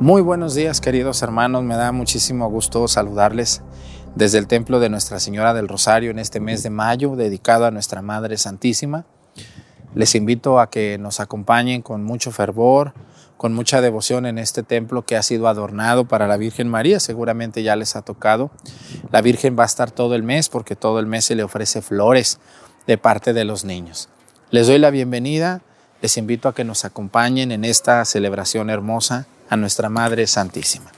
Muy buenos días queridos hermanos, me da muchísimo gusto saludarles desde el templo de Nuestra Señora del Rosario en este mes de mayo dedicado a Nuestra Madre Santísima. Les invito a que nos acompañen con mucho fervor, con mucha devoción en este templo que ha sido adornado para la Virgen María, seguramente ya les ha tocado. La Virgen va a estar todo el mes porque todo el mes se le ofrece flores de parte de los niños. Les doy la bienvenida, les invito a que nos acompañen en esta celebración hermosa a nuestra Madre Santísima.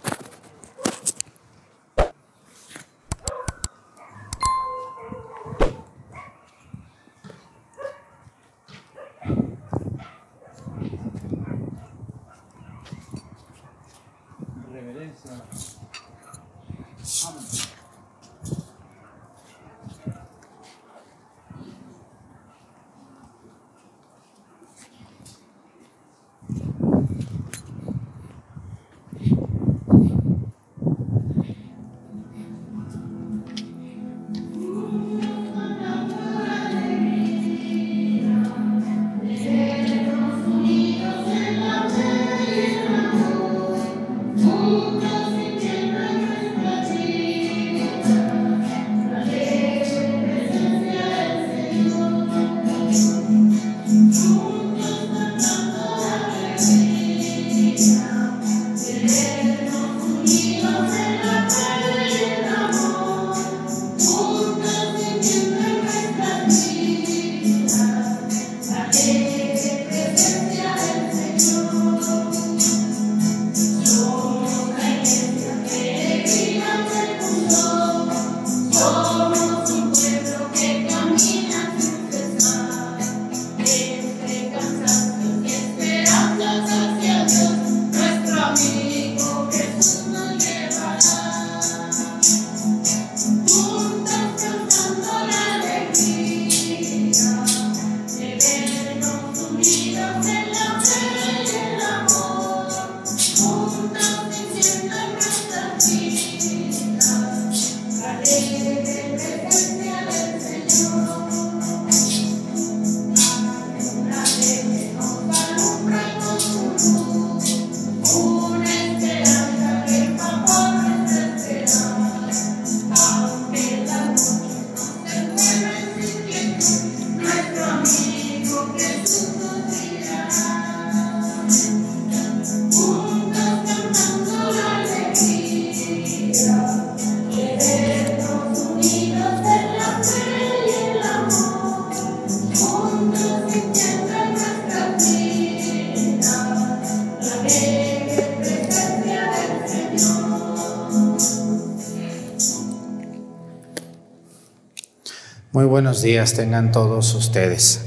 Muy buenos días tengan todos ustedes.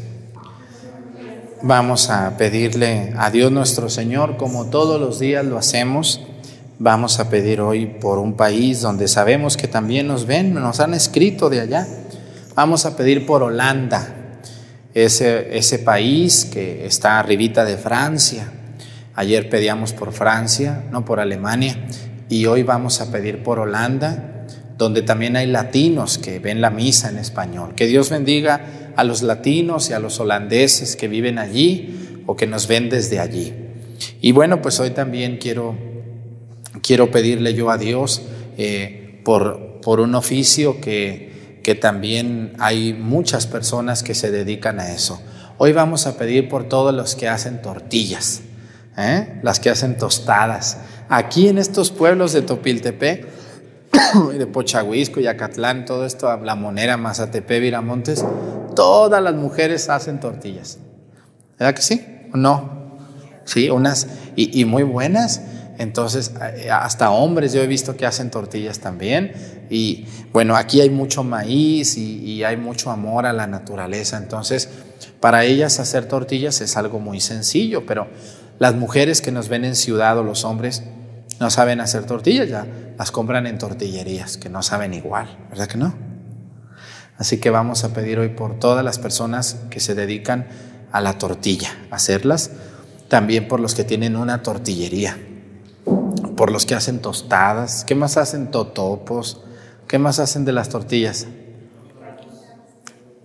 Vamos a pedirle a Dios nuestro Señor, como todos los días lo hacemos. Vamos a pedir hoy por un país donde sabemos que también nos ven, nos han escrito de allá. Vamos a pedir por Holanda, ese, ese país que está arribita de Francia. Ayer pedíamos por Francia, no por Alemania, y hoy vamos a pedir por Holanda donde también hay latinos que ven la misa en español. Que Dios bendiga a los latinos y a los holandeses que viven allí o que nos ven desde allí. Y bueno, pues hoy también quiero, quiero pedirle yo a Dios eh, por, por un oficio que, que también hay muchas personas que se dedican a eso. Hoy vamos a pedir por todos los que hacen tortillas, ¿eh? las que hacen tostadas. Aquí en estos pueblos de Topiltepec, de Pochahuisco, Yacatlán, todo esto, La Monera, Mazatepe, Viramontes, todas las mujeres hacen tortillas. ¿Verdad que sí? ¿O no? Sí, unas, y, muy buenas. Entonces, eh, hasta hombres yo he visto que hacen tortillas también. Y bueno, aquí hay mucho maíz y, y hay mucho amor a la naturaleza. Entonces, para ellas hacer tortillas es algo muy sencillo, pero las mujeres que nos ven en ciudad o los hombres no saben hacer tortillas, ya las compran en tortillerías, que no saben igual, ¿verdad que no? Así que vamos a pedir hoy por todas las personas que se dedican a la tortilla, hacerlas, también por los que tienen una tortillería, por los que hacen tostadas, ¿qué más hacen totopos? ¿Qué más hacen de las tortillas?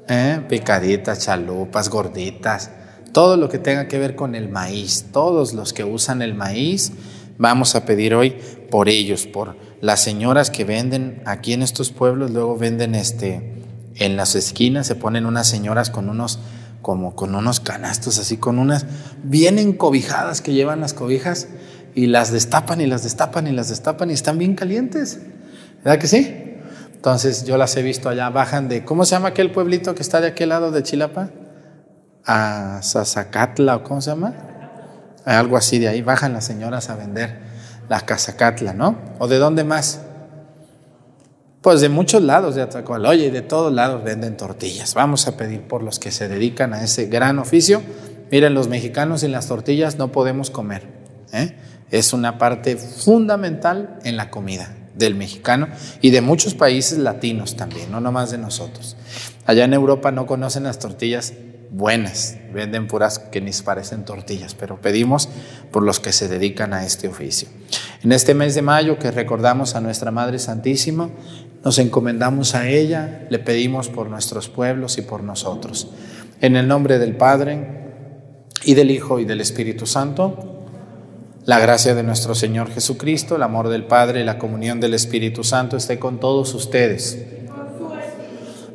¿Eh? Picaditas, chalupas, gorditas, todo lo que tenga que ver con el maíz, todos los que usan el maíz, Vamos a pedir hoy por ellos, por las señoras que venden aquí en estos pueblos, luego venden este en las esquinas, se ponen unas señoras con unos como con unos canastos así con unas bien encobijadas que llevan las cobijas y las destapan y las destapan y las destapan y están bien calientes. ¿Verdad que sí? Entonces yo las he visto allá, bajan de, ¿cómo se llama aquel pueblito que está de aquel lado de Chilapa? A Sazacatla, ¿o cómo se llama? Algo así de ahí, bajan las señoras a vender la Cazacatla, ¿no? ¿O de dónde más? Pues de muchos lados de oye, de todos lados venden tortillas. Vamos a pedir por los que se dedican a ese gran oficio. Miren, los mexicanos sin las tortillas no podemos comer. ¿eh? Es una parte fundamental en la comida del mexicano y de muchos países latinos también, no nomás de nosotros. Allá en Europa no conocen las tortillas buenas, venden puras que ni parecen tortillas, pero pedimos por los que se dedican a este oficio. En este mes de mayo que recordamos a nuestra Madre Santísima, nos encomendamos a ella, le pedimos por nuestros pueblos y por nosotros. En el nombre del Padre y del Hijo y del Espíritu Santo, la gracia de nuestro Señor Jesucristo, el amor del Padre y la comunión del Espíritu Santo esté con todos ustedes.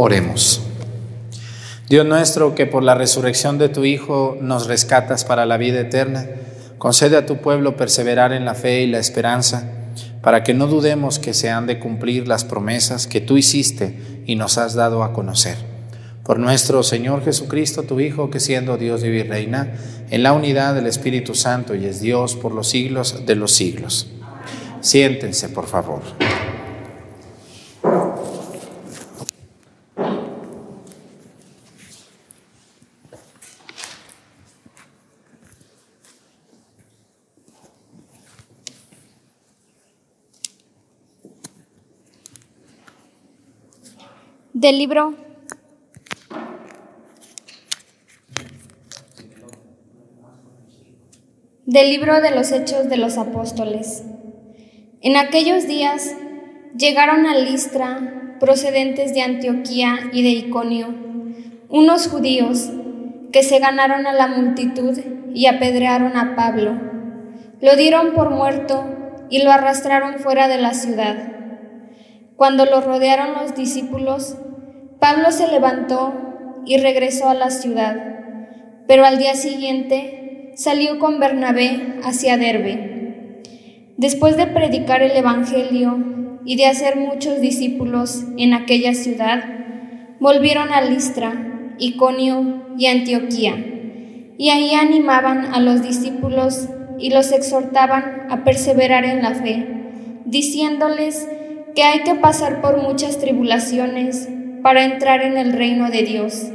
Oremos. Dios nuestro, que por la resurrección de tu Hijo nos rescatas para la vida eterna, concede a tu pueblo perseverar en la fe y la esperanza, para que no dudemos que se han de cumplir las promesas que tú hiciste y nos has dado a conocer. Por nuestro Señor Jesucristo, tu Hijo, que siendo Dios vive y reina, en la unidad del Espíritu Santo y es Dios por los siglos de los siglos. Siéntense, por favor. Del libro Del libro de los Hechos de los Apóstoles. En aquellos días llegaron a Listra, procedentes de Antioquía y de Iconio, unos judíos que se ganaron a la multitud y apedrearon a Pablo. Lo dieron por muerto y lo arrastraron fuera de la ciudad. Cuando lo rodearon los discípulos, Pablo se levantó y regresó a la ciudad, pero al día siguiente salió con Bernabé hacia Derbe. Después de predicar el Evangelio y de hacer muchos discípulos en aquella ciudad, volvieron a Listra, Iconio y Antioquía, y ahí animaban a los discípulos y los exhortaban a perseverar en la fe, diciéndoles que hay que pasar por muchas tribulaciones para entrar en el reino de Dios.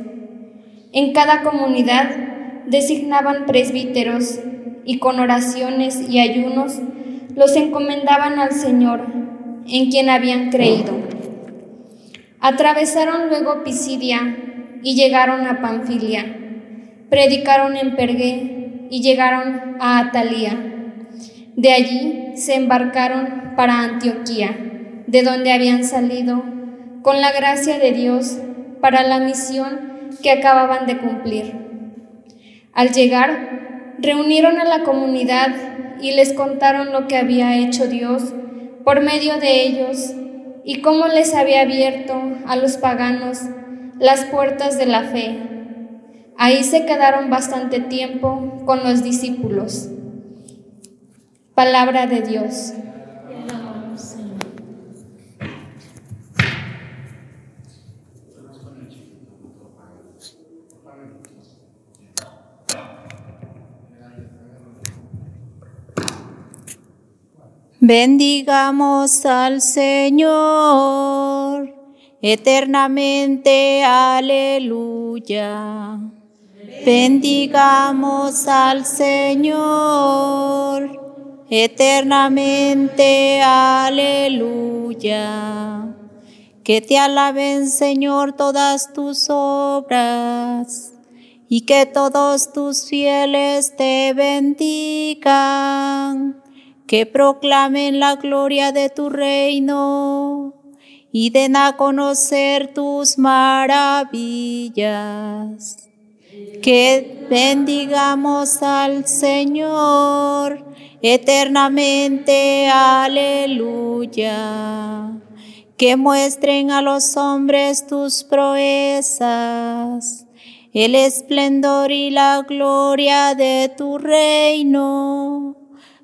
En cada comunidad designaban presbíteros y con oraciones y ayunos los encomendaban al Señor, en quien habían creído. Atravesaron luego Pisidia y llegaron a Panfilia. Predicaron en Pergué y llegaron a Atalía. De allí se embarcaron para Antioquía, de donde habían salido, con la gracia de Dios, para la misión que acababan de cumplir. Al llegar, reunieron a la comunidad y les contaron lo que había hecho Dios por medio de ellos y cómo les había abierto a los paganos las puertas de la fe. Ahí se quedaron bastante tiempo con los discípulos. Palabra de Dios. Bendigamos al Señor eternamente, aleluya. Bendigamos al Señor eternamente, aleluya. Que te alaben, Señor, todas tus obras y que todos tus fieles te bendigan que proclamen la gloria de tu reino y den a conocer tus maravillas. Que bendigamos al Señor eternamente, aleluya. Que muestren a los hombres tus proezas, el esplendor y la gloria de tu reino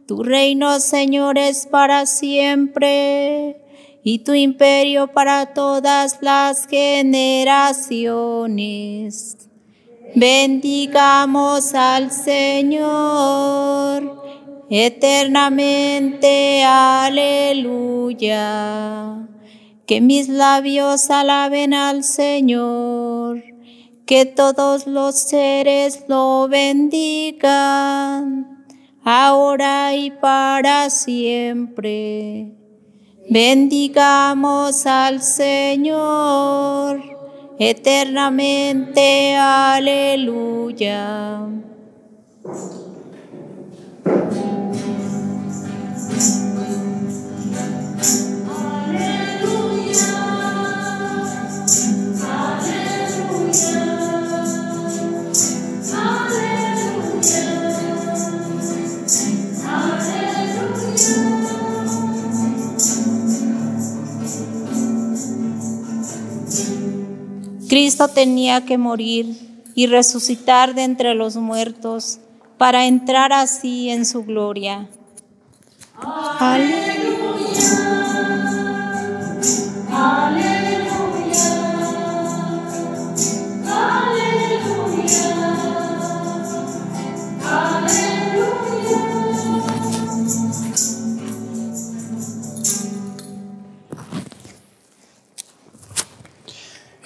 tu reino, Señor, es para siempre y tu imperio para todas las generaciones. Bendigamos al Señor eternamente. Aleluya. Que mis labios alaben al Señor, que todos los seres lo bendigan ahora y para siempre. Bendigamos al Señor eternamente. Aleluya. Cristo tenía que morir y resucitar de entre los muertos para entrar así en su gloria. Aleluya. Aleluya.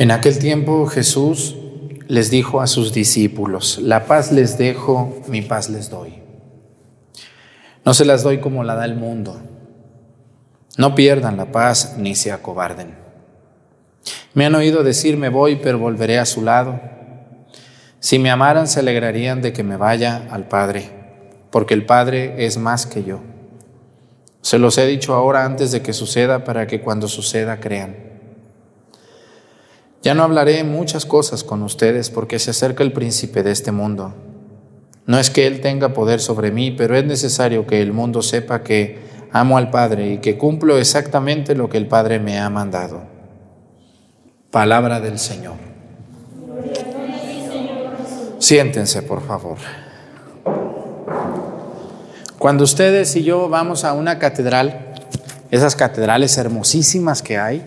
En aquel tiempo Jesús les dijo a sus discípulos, la paz les dejo, mi paz les doy. No se las doy como la da el mundo. No pierdan la paz ni se acobarden. Me han oído decir, me voy, pero volveré a su lado. Si me amaran, se alegrarían de que me vaya al Padre, porque el Padre es más que yo. Se los he dicho ahora antes de que suceda, para que cuando suceda crean. Ya no hablaré muchas cosas con ustedes porque se acerca el príncipe de este mundo. No es que Él tenga poder sobre mí, pero es necesario que el mundo sepa que amo al Padre y que cumplo exactamente lo que el Padre me ha mandado. Palabra del Señor. Siéntense, por favor. Cuando ustedes y yo vamos a una catedral, esas catedrales hermosísimas que hay,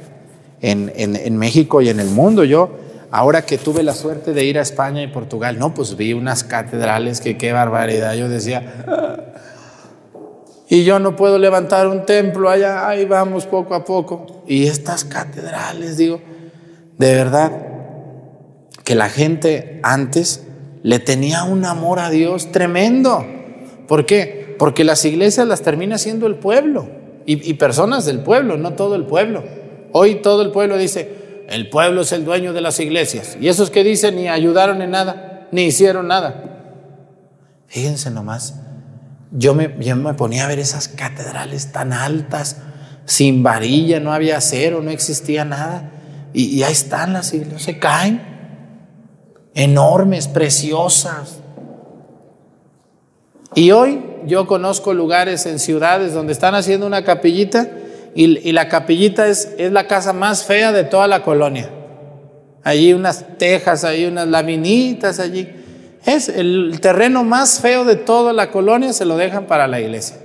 en, México y en el mundo. Yo, ahora que tuve la suerte de ir a España y Portugal, no, pues vi unas catedrales que qué barbaridad. Yo decía, Y yo no puedo levantar un templo allá, ahí vamos poco a poco. Y estas catedrales, digo, de verdad, que la gente antes le tenía un amor a Dios tremendo. ¿Por qué? Porque las iglesias las termina siendo el pueblo y personas del pueblo, no todo el pueblo. Hoy todo el pueblo dice, el pueblo es el dueño de las iglesias. Y esos que dicen ni ayudaron en nada, ni hicieron nada. Fíjense nomás, yo me, yo me ponía a ver esas catedrales tan altas, sin varilla, no había acero, no existía nada. Y, y ahí están las iglesias, se caen, enormes, preciosas. Y hoy yo conozco lugares en ciudades donde están haciendo una capillita y, la capillita es, es, la casa más fea de toda la colonia. Allí unas tejas, ahí unas laminitas allí. Es el terreno más feo de toda la colonia, se lo dejan para la iglesia.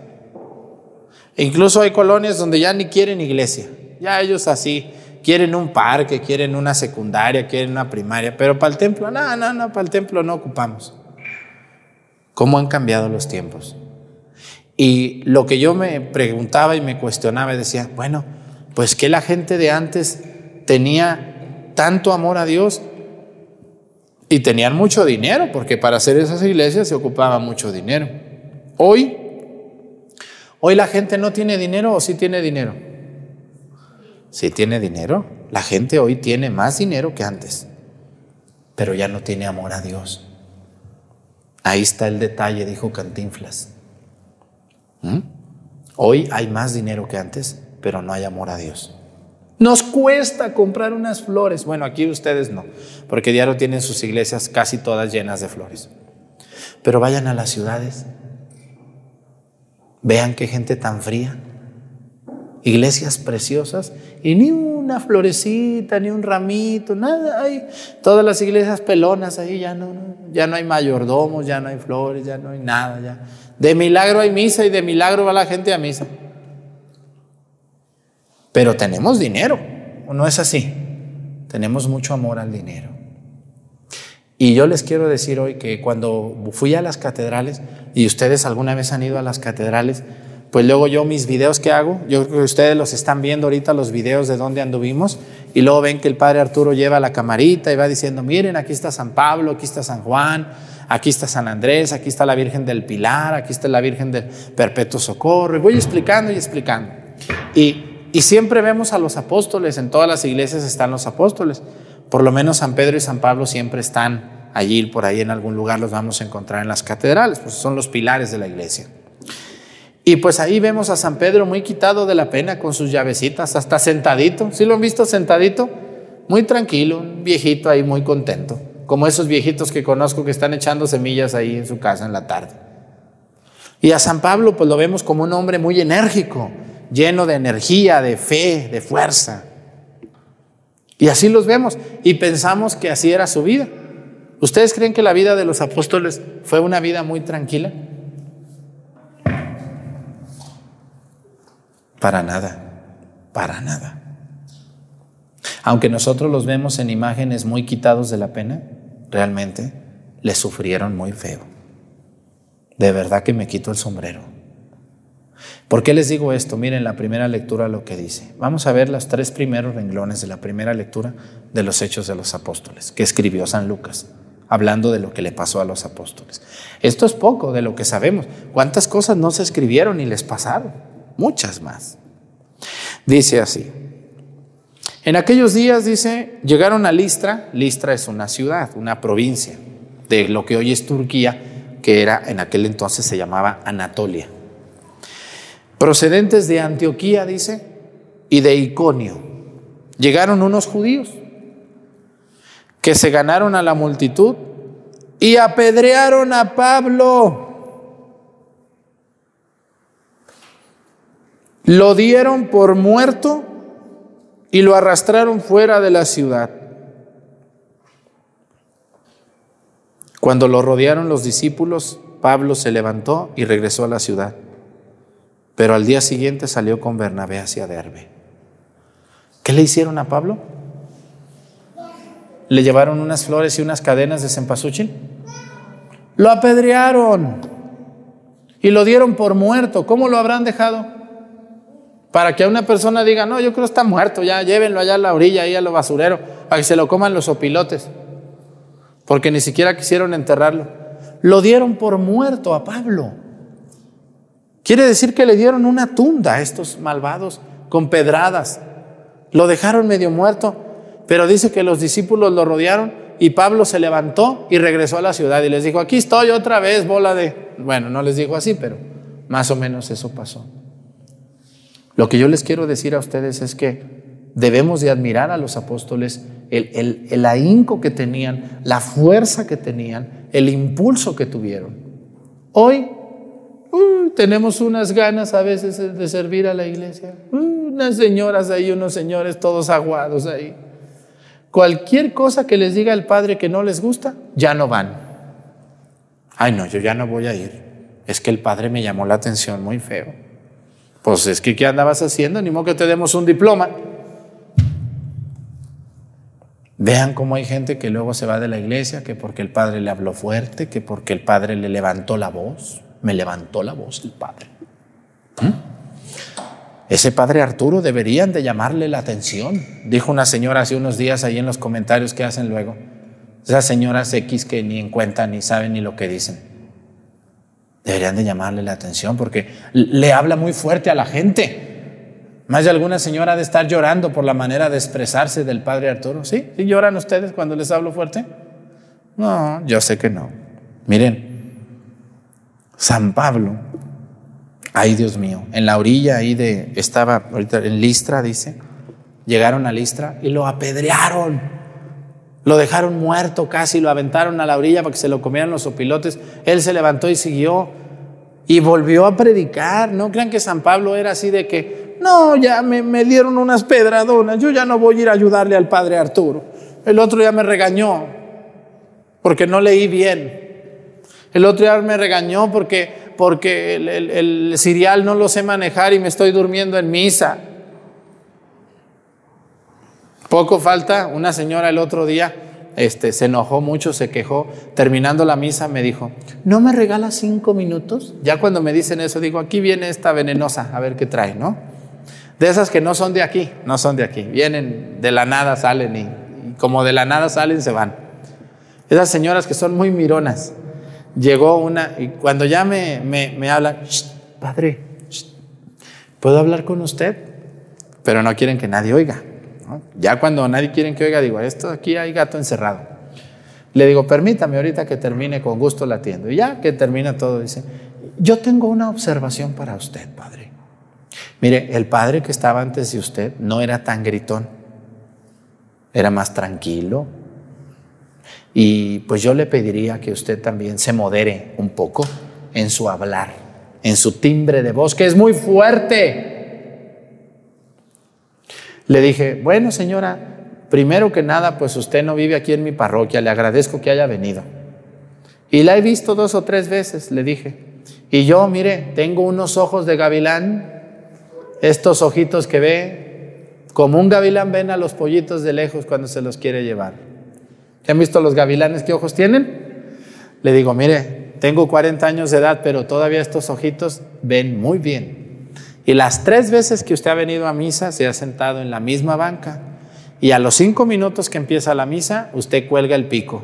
E incluso hay colonias donde ya ni quieren iglesia. Ya ellos así, quieren un parque, quieren una secundaria, quieren una primaria, pero para el templo, no, no, no, para el templo no ocupamos. ¿Cómo han cambiado los tiempos? Y lo que yo me preguntaba y me cuestionaba, decía, bueno, pues que la gente de antes tenía tanto amor a Dios y tenían mucho dinero, porque para hacer esas iglesias se ocupaba mucho dinero. Hoy, hoy la gente no tiene dinero o sí tiene dinero. Sí tiene dinero. La gente hoy tiene más dinero que antes, pero ya no tiene amor a Dios. Ahí está el detalle, dijo Cantinflas. ¿Mm? Hoy hay más dinero que antes, pero no hay amor a Dios. Nos cuesta comprar unas flores. Bueno, aquí ustedes no, porque diario tienen sus iglesias casi todas llenas de flores. Pero vayan a las ciudades. Vean qué gente tan fría. Iglesias preciosas y ni una florecita, ni un ramito, nada. Hay todas las iglesias pelonas ahí, ya no, ya no hay mayordomos, ya no hay flores, ya no hay nada. Ya. De milagro hay misa y de milagro va la gente a misa. Pero tenemos dinero, ¿o no es así? Tenemos mucho amor al dinero. Y yo les quiero decir hoy que cuando fui a las catedrales, y ustedes alguna vez han ido a las catedrales, pues luego yo mis videos que hago, yo que ustedes los están viendo ahorita, los videos de dónde anduvimos, y luego ven que el padre Arturo lleva la camarita y va diciendo, miren, aquí está San Pablo, aquí está San Juan, aquí está San Andrés, aquí está la Virgen del Pilar, aquí está la Virgen del Perpetuo Socorro, y voy explicando y explicando. Y y siempre vemos a los apóstoles, en todas las iglesias están los apóstoles. Por lo menos San Pedro y San Pablo siempre están allí, por ahí en algún lugar los vamos a encontrar en las catedrales, pues son los pilares de la iglesia. Y pues ahí vemos a San Pedro muy quitado de la pena con sus llavecitas, hasta sentadito. ¿Sí lo han visto sentadito? Muy tranquilo, un viejito ahí muy contento, como esos viejitos que conozco que están echando semillas ahí en su casa en la tarde. Y a San Pablo pues lo vemos como un hombre muy enérgico, lleno de energía, de fe, de fuerza. Y así los vemos y pensamos que así era su vida. ¿Ustedes creen que la vida de los apóstoles fue una vida muy tranquila? Para nada, para nada. Aunque nosotros los vemos en imágenes muy quitados de la pena, realmente les sufrieron muy feo. De verdad que me quito el sombrero. ¿Por qué les digo esto? Miren la primera lectura lo que dice. Vamos a ver los tres primeros renglones de la primera lectura de los Hechos de los Apóstoles, que escribió San Lucas, hablando de lo que le pasó a los apóstoles. Esto es poco de lo que sabemos. ¿Cuántas cosas no se escribieron y les pasaron? Muchas más. Dice así. En aquellos días, dice, llegaron a Listra. Listra es una ciudad, una provincia de lo que hoy es Turquía, que era en aquel entonces se llamaba Anatolia procedentes de Antioquía, dice, y de Iconio. Llegaron unos judíos que se ganaron a la multitud y apedrearon a Pablo. Lo dieron por muerto y lo arrastraron fuera de la ciudad. Cuando lo rodearon los discípulos, Pablo se levantó y regresó a la ciudad pero al día siguiente salió con Bernabé hacia Derbe. ¿Qué le hicieron a Pablo? ¿Le llevaron unas flores y unas cadenas de cempasúchil? Lo apedrearon. Y lo dieron por muerto. ¿Cómo lo habrán dejado? Para que una persona diga, no, yo creo que está muerto, ya llévenlo allá a la orilla, ahí a lo basurero, para que se lo coman los opilotes. Porque ni siquiera quisieron enterrarlo. Lo dieron por muerto a Pablo. Quiere decir que le dieron una tunda a estos malvados con pedradas. Lo dejaron medio muerto, pero dice que los discípulos lo rodearon y Pablo se levantó y regresó a la ciudad y les dijo, aquí estoy otra vez, bola de... Bueno, no les dijo así, pero más o menos eso pasó. Lo que yo les quiero decir a ustedes es que debemos de admirar a los apóstoles el, el, ahínco que tenían, la fuerza que tenían, el impulso que tuvieron. Hoy uh, tenemos unas ganas a veces de servir a la iglesia, uh, unas señoras ahí, unos señores todos aguados ahí. Cualquier cosa que les diga el padre que no les gusta, ya no van. Ay, no, yo ya no voy a ir. Es que el padre me llamó la atención muy feo. Pues es que, ¿qué andabas haciendo? Ni modo que te demos un diploma. Vean cómo hay gente que luego se va de la iglesia, que porque el padre le habló fuerte, que porque el padre le levantó la voz. Me levantó la voz el padre. ¿Mm? Ese padre Arturo deberían de llamarle la atención, dijo una señora hace unos días ahí en los comentarios que hacen luego. Esas señoras X que ni en cuenta ni saben ni lo que dicen. Deberían de llamarle la atención porque le habla muy fuerte a la gente. Más de alguna señora de estar llorando por la manera de expresarse del padre Arturo. ¿Sí? ¿Sí lloran ustedes cuando les hablo fuerte? No, yo sé que no. Miren, San Pablo Ay, Dios mío, en la orilla ahí de, estaba ahorita en Listra, dice, llegaron a Listra y lo apedrearon. Lo dejaron muerto casi, lo aventaron a la orilla para que se lo comieran los opilotes. Él se levantó y siguió y volvió a predicar. No crean que San Pablo era así de que, no, ya me, me dieron unas pedradonas, yo ya no voy a ir a ayudarle al padre Arturo. El otro ya me regañó porque no leí bien. El otro día me regañó porque porque el, el, cereal no lo sé manejar y me estoy durmiendo en misa. Poco falta, una señora el otro día este, se enojó mucho, se quejó. Terminando la misa me dijo, ¿no me regala cinco minutos? Ya cuando me dicen eso digo, aquí viene esta venenosa, a ver qué trae, ¿no? De esas que no son de aquí, no son de aquí. Vienen de la nada, salen y, como de la nada salen, se van. Esas señoras que son muy mironas llegó una, y cuando ya me, me, hablan, padre, ¿puedo hablar con usted? Pero no quieren que nadie oiga. Ya cuando nadie quiere que oiga, digo, esto aquí hay gato encerrado. Le digo, permítame ahorita que termine, con gusto la atiendo. Y ya que termina todo, dice, yo tengo una observación para usted, padre. Mire, el padre que estaba antes de usted no era tan gritón, era más tranquilo, y pues yo le pediría que usted también se modere un poco en su hablar, en su timbre de voz, que es muy fuerte. Le dije, bueno señora, primero que nada, pues usted no vive aquí en mi parroquia, le agradezco que haya venido. Y la he visto dos o tres veces, le dije. Y yo, mire, tengo unos ojos de gavilán, estos ojitos que ve, como un gavilán ven a los pollitos de lejos cuando se los quiere llevar. ¿Han visto los gavilanes qué ojos tienen? Le digo, mire, tengo 40 años de edad, pero todavía estos ojitos ven muy bien. Y las tres veces que usted ha venido a misa, se ha sentado en la misma banca. Y a los cinco minutos que empieza la misa, usted cuelga el pico.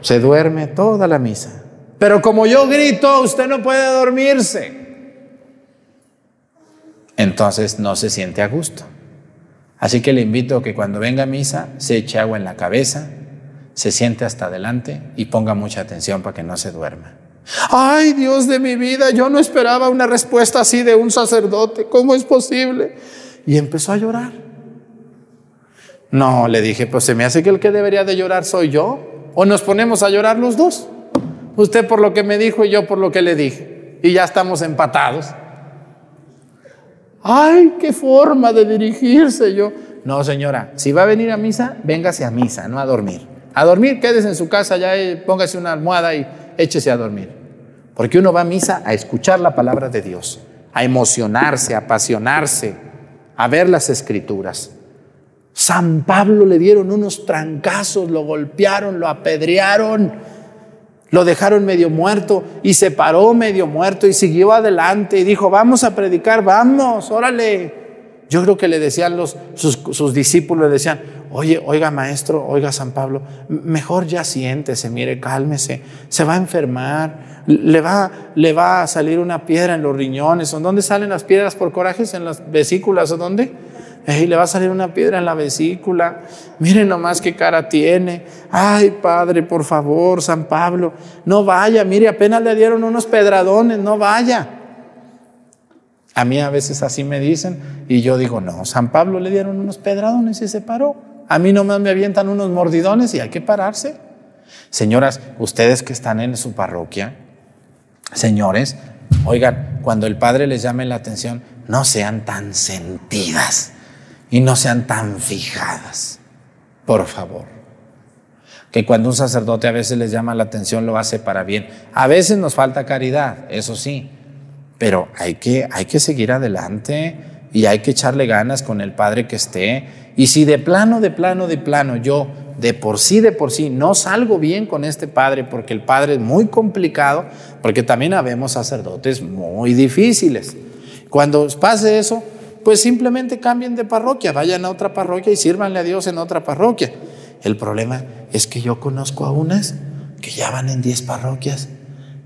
Se duerme toda la misa. Pero como yo grito, usted no puede dormirse. Entonces no se siente a gusto. Así que le invito a que cuando venga a misa se eche agua en la cabeza, se siente hasta adelante y ponga mucha atención para que no se duerma. Ay, Dios de mi vida, yo no esperaba una respuesta así de un sacerdote. ¿Cómo es posible? Y empezó a llorar. No, le dije, pues se me hace que el que debería de llorar soy yo. O nos ponemos a llorar los dos. Usted por lo que me dijo y yo por lo que le dije. Y ya estamos empatados. Ay, qué forma de dirigirse yo. No, señora, si va a venir a misa, véngase a misa, no a dormir. A dormir, quédese en su casa, ya eh, póngase una almohada y échese a dormir. Porque uno va a misa a escuchar la palabra de Dios, a emocionarse, a apasionarse, a ver las escrituras. San Pablo le dieron unos trancazos, lo golpearon, lo apedrearon. Lo dejaron medio muerto y se paró medio muerto y siguió adelante y dijo, vamos a predicar, vamos, órale. Yo creo que le decían los, sus, discípulos, le decían, oye, oiga maestro, oiga San Pablo, mejor ya siéntese, mire, cálmese, se va a enfermar, le va, le va a salir una piedra en los riñones, ¿o dónde salen las piedras por corajes? ¿En las vesículas o dónde? Y le va a salir una piedra en la vesícula. Miren nomás qué cara tiene. Ay, Padre, por favor, San Pablo, no vaya. Mire, apenas le dieron unos pedradones, no vaya. A mí a veces así me dicen y yo digo, no, San Pablo le dieron unos pedradones y se paró. A mí nomás me avientan unos mordidones y hay que pararse. Señoras, ustedes que están en su parroquia, señores, oigan, cuando el Padre les llame la atención, no sean tan sentidas y no sean tan fijadas, por favor. Que cuando un sacerdote a veces les llama la atención lo hace para bien. A veces nos falta caridad, eso sí, pero hay que, hay que seguir adelante y hay que echarle ganas con el Padre que esté. Y si de plano, de plano, de plano yo de por sí, de por sí, no salgo bien con este Padre porque el Padre es muy complicado, porque también habemos sacerdotes muy difíciles. Cuando pase eso, pues simplemente cambien de parroquia, vayan a otra parroquia y sírvanle a Dios en otra parroquia. El problema es que yo conozco a unas que ya van en 10 parroquias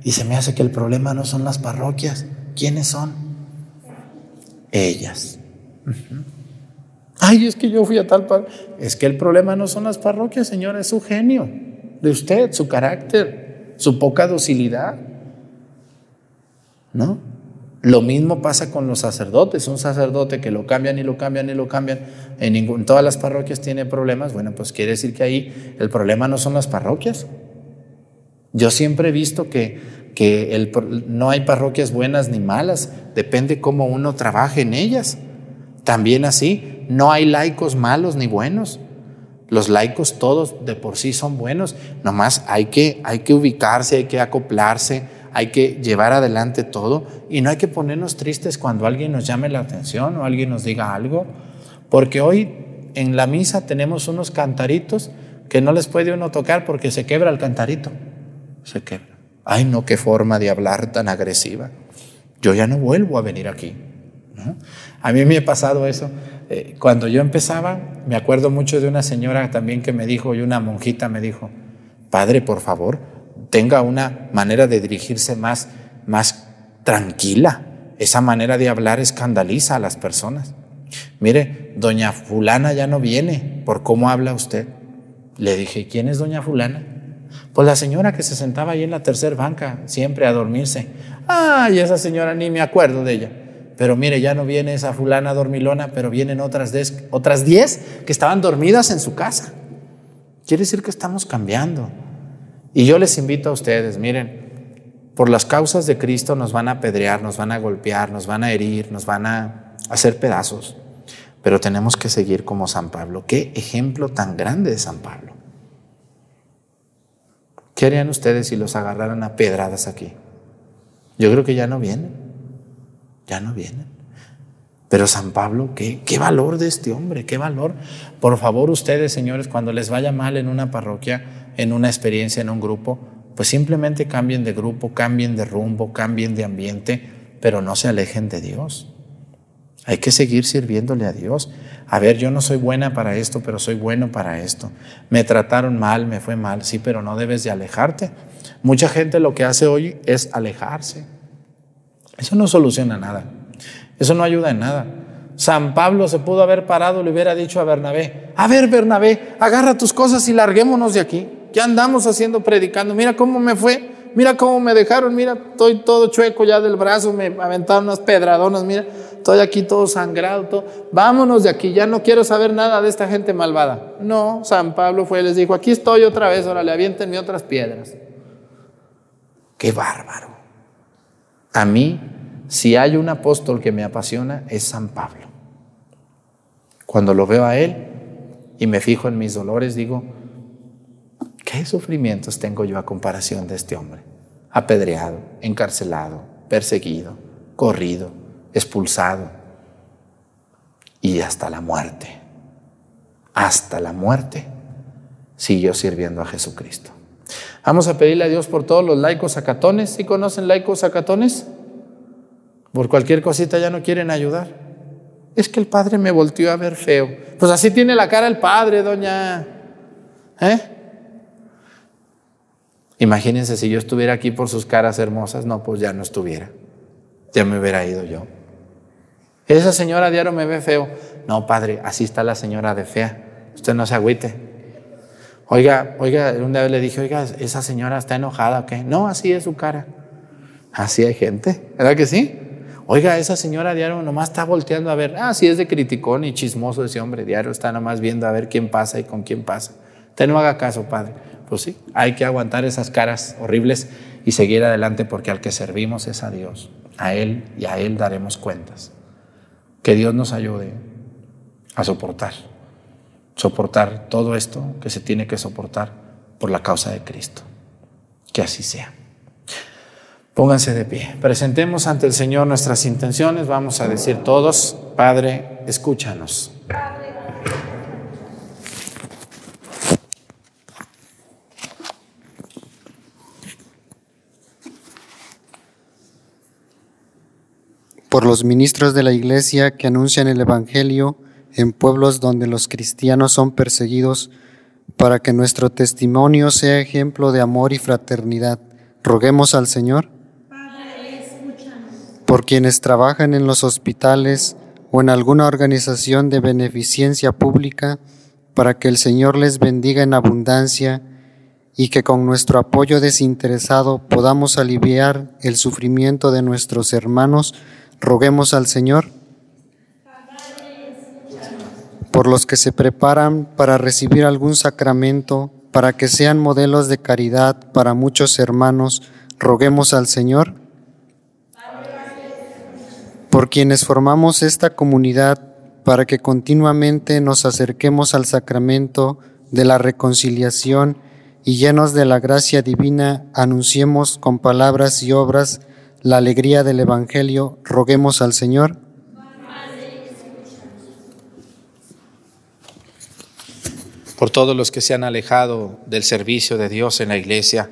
y se me hace que el problema no son las parroquias. ¿Quiénes son? Ellas. Ay, es que yo fui a tal parroquia. Es que el problema no son las parroquias, señora, es su genio de usted, su carácter, su poca docilidad. ¿No? Lo mismo pasa con los sacerdotes. Un sacerdote que lo cambian y lo cambian y lo cambian, en, ningún, todas las parroquias tiene problemas. Bueno, pues quiere decir que ahí el problema no son las parroquias. Yo siempre he visto que, que no hay parroquias buenas ni malas, depende cómo uno trabaje en ellas. También así, no hay laicos malos ni buenos. Los laicos todos de por sí son buenos, nomás hay que, hay que ubicarse, hay que acoplarse, hay que llevar adelante todo y no hay que ponernos tristes cuando alguien nos llame la atención o alguien nos diga algo, porque hoy en la misa tenemos unos cantaritos que no les puede uno tocar porque se quebra el cantarito, se quebra. Ay, no, qué forma de hablar tan agresiva. Yo ya no vuelvo a venir aquí. A mí me ha pasado eso. Eh, cuando yo empezaba, me acuerdo mucho de una señora también que me dijo, y una monjita me dijo, Padre, por favor, tenga una manera de dirigirse más, más tranquila. Esa manera de hablar escandaliza a las personas. Mire, doña fulana ya no viene por cómo habla usted. Le dije, ¿quién es doña fulana? Pues la señora que se sentaba ahí en la tercera banca, siempre a dormirse. Ay, esa señora ni me acuerdo de ella. Pero mire, ya no viene esa fulana dormilona, pero vienen otras, otras diez que estaban dormidas en su casa. Quiere decir que estamos cambiando. Y yo les invito a ustedes, miren, por las causas de Cristo nos van a apedrear, nos van a golpear, nos van a herir, nos van a hacer pedazos, pero tenemos que seguir como San Pablo. Qué ejemplo tan grande de San Pablo. ¿Qué harían ustedes si los agarraran a pedradas aquí? Yo creo que ya no vienen, ya no vienen. Pero San Pablo, ¿qué, qué valor de este hombre, qué valor. Por favor, ustedes, señores, cuando les vaya mal en una parroquia, en una experiencia, en un grupo, pues simplemente cambien de grupo, cambien de rumbo, cambien de ambiente, pero no se alejen de Dios. Hay que seguir sirviéndole a Dios. A ver, yo no soy buena para esto, pero soy bueno para esto. Me trataron mal, me fue mal, sí, pero no debes de alejarte. Mucha gente lo que hace hoy es alejarse. Eso no soluciona nada. Eso no ayuda en nada. San Pablo se pudo haber parado y le hubiera dicho a Bernabé, a ver Bernabé, agarra tus cosas y larguémonos de aquí. ¿Qué andamos haciendo predicando? Mira cómo me fue, mira cómo me dejaron, mira, estoy todo chueco ya del brazo, me aventaron unas pedradonas, mira, estoy aquí todo sangrado, todo. vámonos de aquí, ya no quiero saber nada de esta gente malvada. No, San Pablo fue y les dijo, aquí estoy otra vez, órale, aviéntenme otras piedras. Qué bárbaro. A mí, si hay un apóstol que me apasiona, es San Pablo. Cuando lo veo a él y me fijo en mis dolores, digo, ¿Qué sufrimientos tengo yo a comparación de este hombre? Apedreado, encarcelado, perseguido, corrido, expulsado y hasta la muerte. Hasta la muerte siguió sirviendo a Jesucristo. Vamos a pedirle a Dios por todos los laicos acatones. ¿Sí conocen laicos acatones? Por cualquier cosita ya no quieren ayudar. Es que el padre me volteó a ver feo. Pues así tiene la cara el padre, doña. ¿Eh? Imagínense si yo estuviera aquí por sus caras hermosas, no, pues ya no estuviera. Ya me hubiera ido yo. Esa señora diario me ve feo. No, padre, así está la señora de fea. Usted no se agüite. Oiga, oiga, un día le dije, oiga, esa señora está enojada, ¿o qué? No, así es su cara. Así hay gente, ¿verdad que sí? Oiga, esa señora diario nomás está volteando a ver. Ah, sí es de criticón y chismoso ese hombre. Diario está nomás viendo a ver quién pasa y con quién pasa. Usted no haga caso, padre. Pues sí, hay que aguantar esas caras horribles y seguir adelante porque al que servimos es a Dios. A Él y a Él daremos cuentas. Que Dios nos ayude a soportar, soportar todo esto que se tiene que soportar por la causa de Cristo. Que así sea. Pónganse de pie. Presentemos ante el Señor nuestras intenciones. Vamos a decir todos, Padre, escúchanos. por los ministros de la Iglesia que anuncian el Evangelio en pueblos donde los cristianos son perseguidos, para que nuestro testimonio sea ejemplo de amor y fraternidad. Roguemos al Señor. por quienes trabajan en los hospitales o en alguna organización de beneficencia pública, para que el Señor les bendiga en abundancia y que con nuestro apoyo desinteresado podamos aliviar el sufrimiento de nuestros hermanos Roguemos al Señor por los que se preparan para recibir algún sacramento, para que sean modelos de caridad para muchos hermanos, roguemos al Señor. Por quienes formamos esta comunidad, para que continuamente nos acerquemos al sacramento de la reconciliación y llenos de la gracia divina, anunciemos con palabras y obras la alegría del Evangelio, roguemos al Señor. Por todos los que se han alejado del servicio de Dios en la iglesia,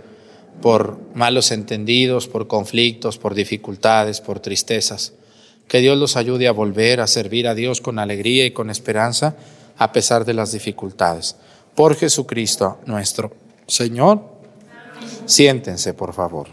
por malos entendidos, por conflictos, por dificultades, por tristezas. Que Dios los ayude a volver a servir a Dios con alegría y con esperanza a pesar de las dificultades. Por Jesucristo nuestro Señor. Siéntense, por favor.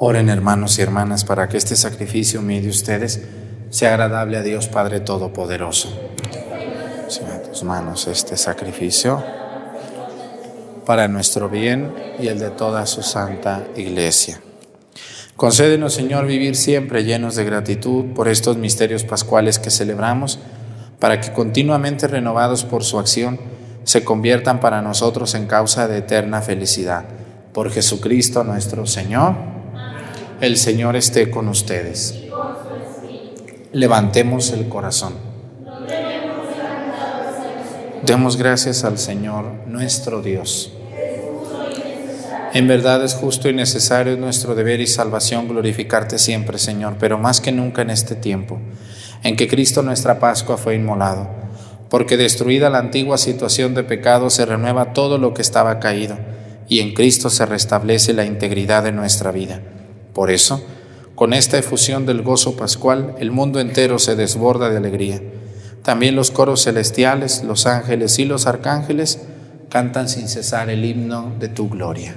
Oren hermanos y hermanas para que este sacrificio mío de ustedes sea agradable a Dios Padre Todopoderoso. Sea a tus manos este sacrificio para nuestro bien y el de toda su santa iglesia. Concédenos, Señor, vivir siempre llenos de gratitud por estos misterios pascuales que celebramos, para que continuamente renovados por su acción se conviertan para nosotros en causa de eterna felicidad. Por Jesucristo nuestro Señor. El Señor esté con ustedes. Levantemos el corazón. Demos gracias al Señor nuestro Dios. En verdad es justo y necesario nuestro deber y salvación glorificarte siempre, Señor, pero más que nunca en este tiempo, en que Cristo nuestra Pascua fue inmolado, porque destruida la antigua situación de pecado se renueva todo lo que estaba caído, y en Cristo se restablece la integridad de nuestra vida. Por eso, con esta efusión del gozo pascual, el mundo entero se desborda de alegría. También los coros celestiales, los ángeles y los arcángeles cantan sin cesar el himno de tu gloria.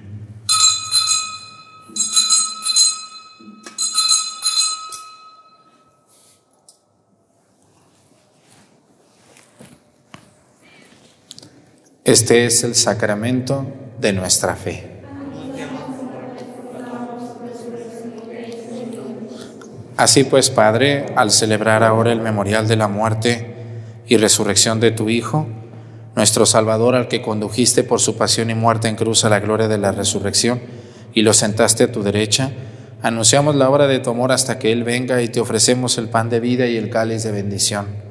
Este es el sacramento de nuestra fe. Así pues, Padre, al celebrar ahora el memorial de la muerte y resurrección de tu Hijo, nuestro Salvador, al que condujiste por su pasión y muerte en cruz a la gloria de la resurrección y lo sentaste a tu derecha, anunciamos la hora de tu amor hasta que Él venga y te ofrecemos el pan de vida y el cáliz de bendición.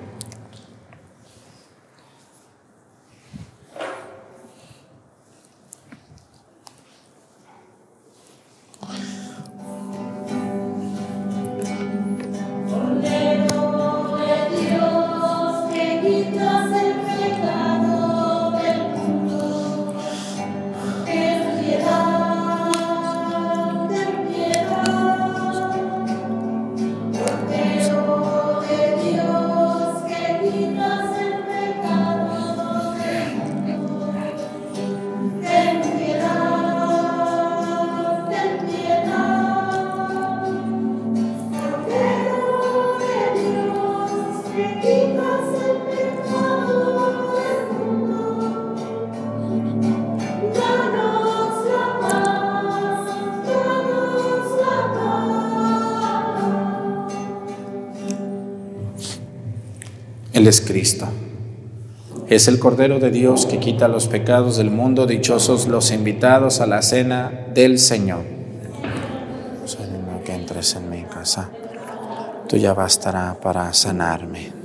Es el Cordero de Dios que quita los pecados del mundo, dichosos los invitados a la cena del Señor. Pues, Señor, que entres en mi casa, tú ya bastará para sanarme.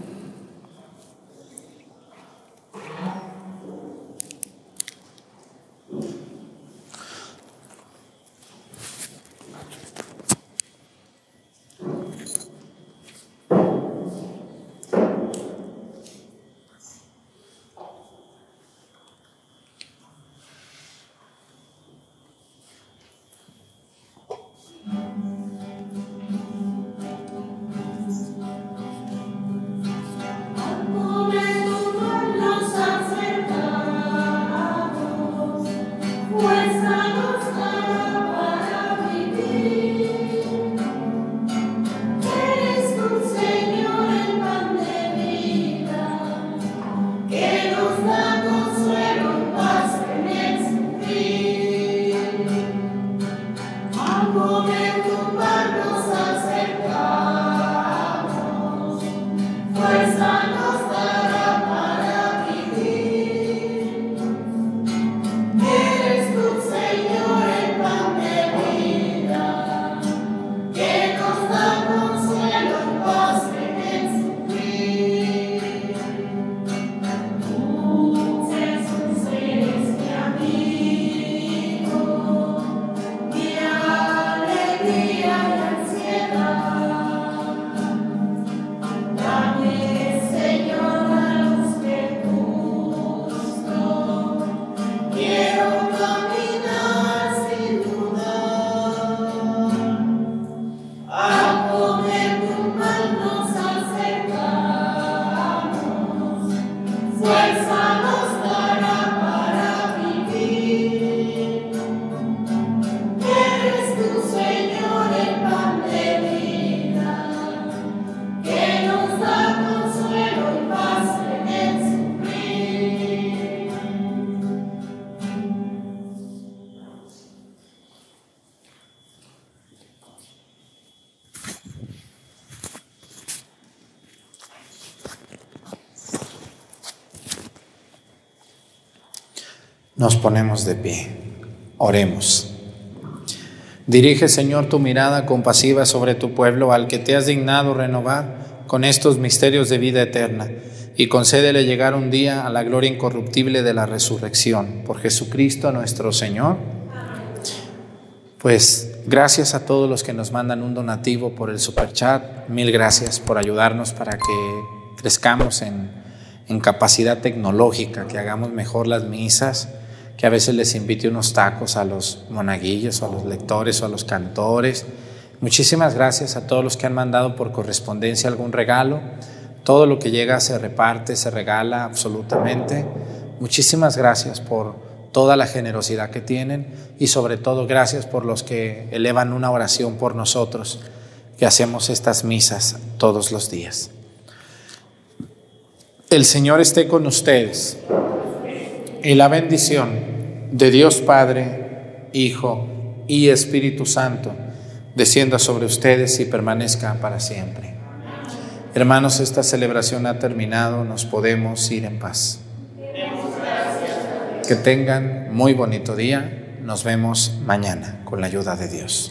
Ponemos de pie. Oremos. Dirige, Señor, tu mirada compasiva sobre tu pueblo, al que te has dignado renovar con estos misterios de vida eterna, y concédele llegar un día a la gloria incorruptible de la resurrección. Por Jesucristo nuestro Señor. Pues gracias a todos los que nos mandan un donativo por el superchat. Mil gracias por ayudarnos para que crezcamos en, en capacidad tecnológica, que hagamos mejor las misas que a veces les invite unos tacos a los monaguillos o a los lectores o a los cantores. Muchísimas gracias a todos los que han mandado por correspondencia algún regalo. Todo lo que llega se reparte, se regala absolutamente. Muchísimas gracias por toda la generosidad que tienen y sobre todo gracias por los que elevan una oración por nosotros, que hacemos estas misas todos los días. El Señor esté con ustedes y la bendición de Dios Padre, Hijo y Espíritu Santo descienda sobre ustedes y permanezca para siempre. Hermanos, esta celebración ha terminado, nos podemos ir en paz. Que tengan muy bonito día, nos vemos mañana con la ayuda de Dios.